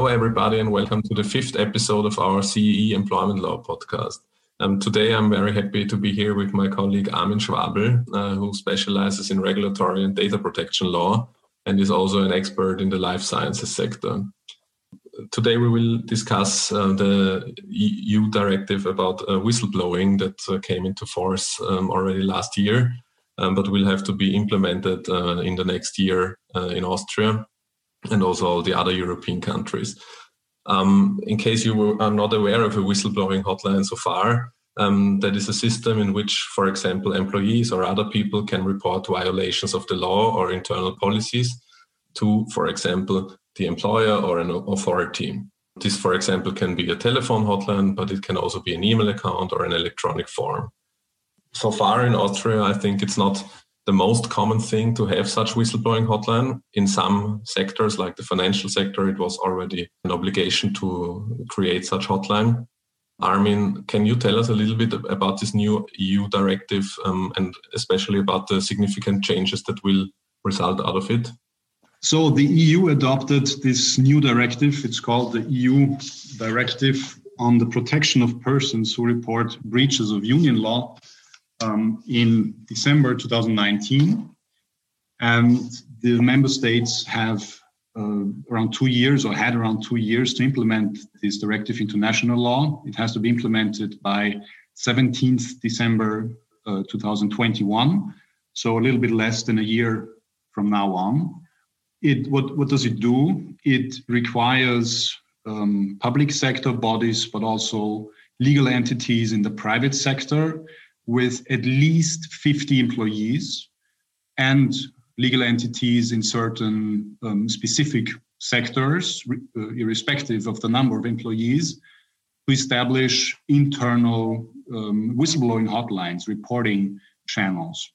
Hello, everybody, and welcome to the fifth episode of our CEE Employment Law podcast. Um, today, I'm very happy to be here with my colleague Armin Schwabl, uh, who specializes in regulatory and data protection law and is also an expert in the life sciences sector. Today, we will discuss uh, the EU directive about uh, whistleblowing that uh, came into force um, already last year, um, but will have to be implemented uh, in the next year uh, in Austria and also all the other European countries. Um, in case you are not aware of a whistleblowing hotline so far, um, that is a system in which, for example, employees or other people can report violations of the law or internal policies to, for example, the employer or an authority. This, for example, can be a telephone hotline, but it can also be an email account or an electronic form. So far in Austria, I think it's not the most common thing to have such whistleblowing hotline. In some sectors, like the financial sector, it was already an obligation to create such hotline. Armin, can you tell us a little bit about this new EU directive um, and especially about the significant changes that will result out of it? So, the EU adopted this new directive. It's called the EU Directive on the Protection of Persons Who Report Breaches of Union Law um, in December 2019. And the member states have uh, around two years or had around two years to implement this directive into national law. It has to be implemented by 17th December uh, 2021, so a little bit less than a year from now on. It what what does it do? It requires um, public sector bodies, but also legal entities in the private sector with at least 50 employees and legal entities in certain um, specific sectors, uh, irrespective of the number of employees, to establish internal um, whistleblowing hotlines, reporting channels.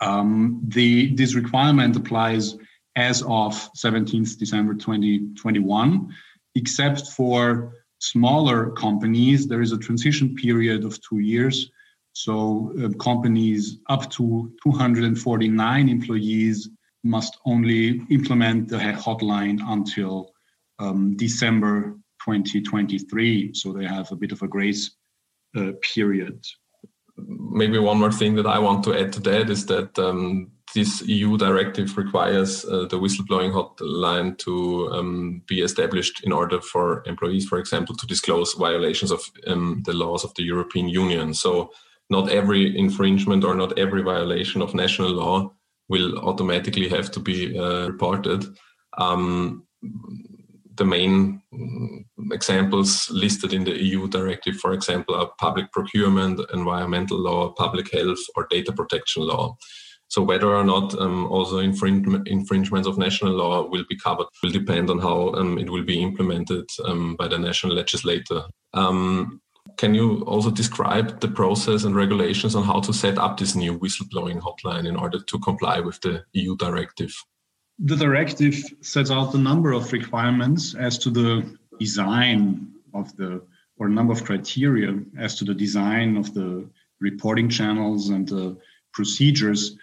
Um, the, this requirement applies as of 17th December 2021, except for smaller companies. There is a transition period of two years so uh, companies up to 249 employees must only implement the hotline until um, December 2023. So they have a bit of a grace uh, period. Maybe one more thing that I want to add to that is that um, this EU directive requires uh, the whistleblowing hotline to um, be established in order for employees, for example, to disclose violations of um, the laws of the European Union. So not every infringement or not every violation of national law will automatically have to be uh, reported. Um, the main mm, examples listed in the EU directive, for example, are public procurement, environmental law, public health, or data protection law. So whether or not um, also infringement, infringements of national law will be covered will depend on how um, it will be implemented um, by the national legislator. Can you also describe the process and regulations on how to set up this new whistleblowing hotline in order to comply with the EU directive? The directive sets out a number of requirements as to the design of the, or a number of criteria as to the design of the reporting channels and the procedures.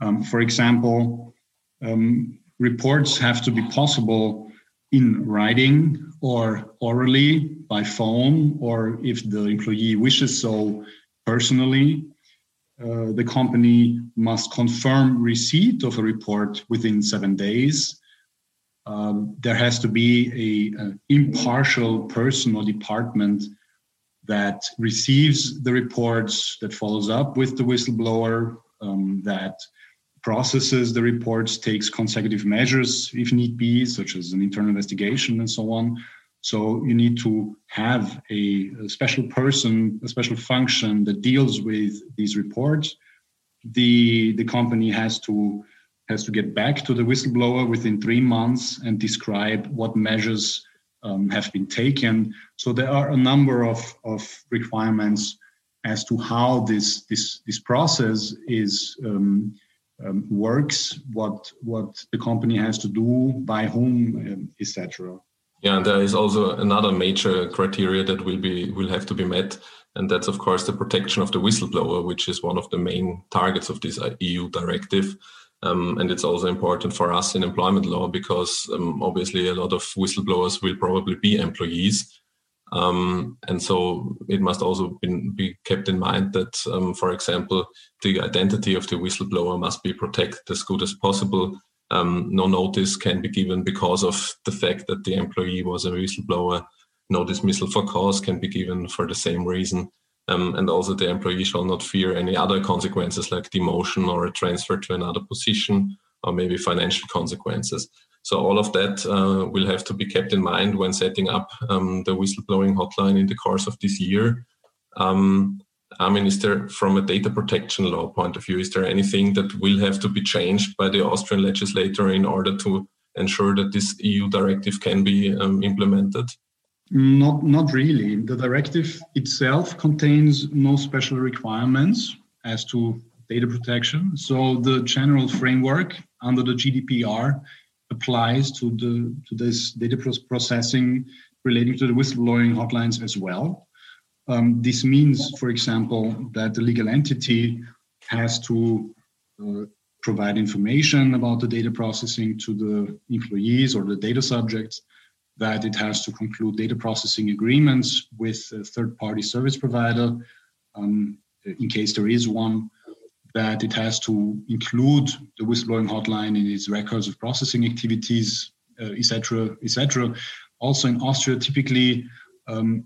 Um, for example, um, reports have to be possible in writing or orally by phone, or if the employee wishes so personally, uh, the company must confirm receipt of a report within seven days. Um, there has to be a, impartial person or department that receives the reports, that follows up with the whistleblower, um, that processes the reports, takes consecutive measures if need be, such as an internal investigation and so on. So you need to have a, a, special person, a special function that deals with these reports. The the company has to has to get back to the whistleblower within three months and describe what measures um, have been taken. So there are a number of, of requirements as to how this this this process is um, um, works, what what the company has to do, by whom, um, etc. Yeah, and there is also another major criteria that will be will have to be met, and that's of course the protection of the whistleblower, which is one of the main targets of this uh, EU directive. Um, and it's also important for us in employment law because um, obviously a lot of whistleblowers will probably be employees. Um, and so it must also be, be kept in mind that, um, for example, the identity of the whistleblower must be protected as good as possible. Um, no notice can be given because of the fact that the employee was a whistleblower. No dismissal for cause can be given for the same reason. Um, and also the employee shall not fear any other consequences like demotion or a transfer to another position or maybe financial consequences. So all of that uh, will have to be kept in mind when setting up um, the whistleblowing hotline in the course of this year. Um, I mean, is there, from a data protection law point of view, is there anything that will have to be changed by the Austrian legislator in order to ensure that this EU directive can be um, implemented? Not, not really. The directive itself contains no special requirements as to data protection. So the general framework under the GDPR applies to the to this data processing relating to the whistleblowing hotlines as well. Um, this means, for example, that the legal entity has to uh, provide information about the data processing to the employees or the data subjects, that it has to conclude data processing agreements with a third party service provider um, in case there is one, that it has to include the whistleblowing hotline in its records of processing activities, etc., uh, etc. Et also in Austria, typically um,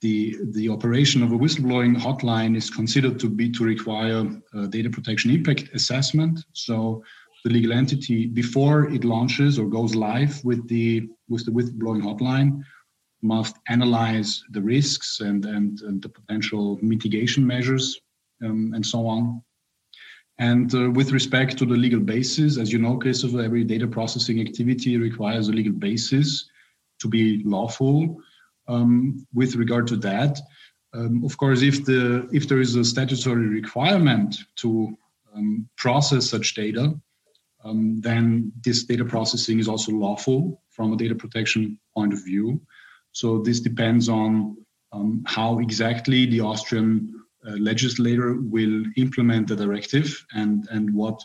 the the operation of a whistleblowing hotline is considered to be to require data protection impact assessment. So the legal entity before it launches or goes live with the with the whistleblowing hotline must analyze the risks and and, and the potential mitigation measures um, and so on and uh, with respect to the legal basis, as you know, Christopher, every data processing activity requires a legal basis to be lawful. Um, with regard to that, um, of course, if the if there is a statutory requirement to um, process such data, um, then this data processing is also lawful from a data protection point of view. So this depends on um, how exactly the Austrian legislator will implement the directive and, and what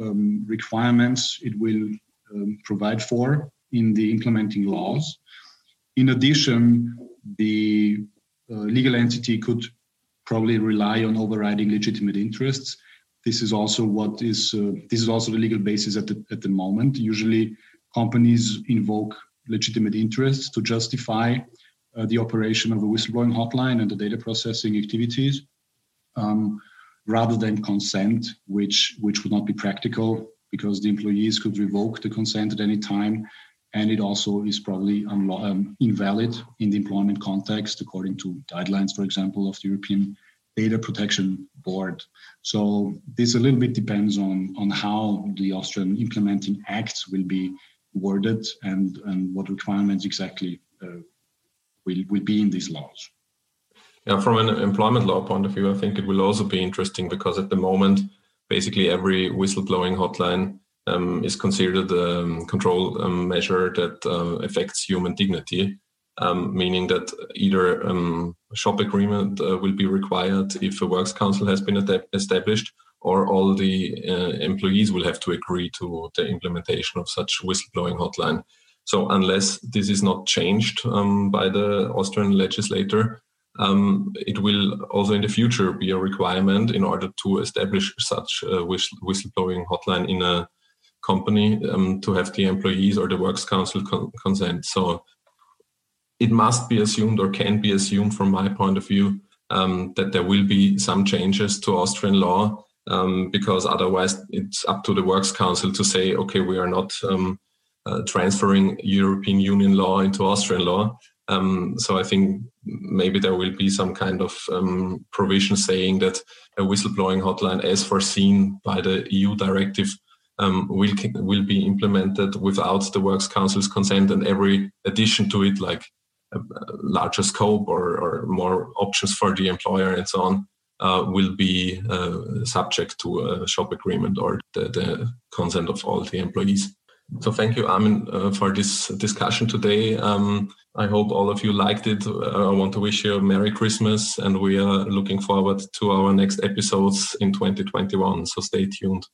um, requirements it will um, provide for in the implementing laws. In addition, the uh, legal entity could probably rely on overriding legitimate interests. This is also what is uh, this is also the legal basis at the at the moment. Usually, companies invoke legitimate interests to justify uh, the operation of a whistleblowing hotline and the data processing activities, um, rather than consent, which which would not be practical because the employees could revoke the consent at any time, and it also is probably um, invalid in the employment context according to guidelines, for example, of the European Data Protection Board. So this a little bit depends on on how the Austrian implementing acts will be worded and and what requirements exactly uh, will, will be in these laws. Yeah, from an employment law point of view, I think it will also be interesting because at the moment, basically every whistleblowing hotline um, is considered a um, control um, measure that uh, affects human dignity, um, meaning that either um, a shop agreement uh, will be required if a works council has been ad- established, or all the uh, employees will have to agree to the implementation of such whistleblowing hotline. So unless this is not changed um, by the Austrian legislator, um, it will also in the future be a requirement in order to establish such a whistleblowing hotline in a company um, to have the employees or the works council con- consent. So it must be assumed or can be assumed from my point of view um, that there will be some changes to Austrian law um, because otherwise it's up to the works council to say, okay, we are not um, uh, transferring European Union law into Austrian law. Um, so I think maybe there will be some kind of um, provision saying that a whistleblowing hotline, as foreseen by the EU directive, um, will will be implemented without the Works Council's consent, and every addition to it, like a, larger scope or, or, more options for the employer and so on, uh, will be uh, subject to a shop agreement or the, the consent of all the employees. So thank you, Armin, uh, for this discussion today. Um, I hope all of you liked it. Uh, I want to wish you a Merry Christmas, and we are looking forward to our next episodes in 2021. So stay tuned.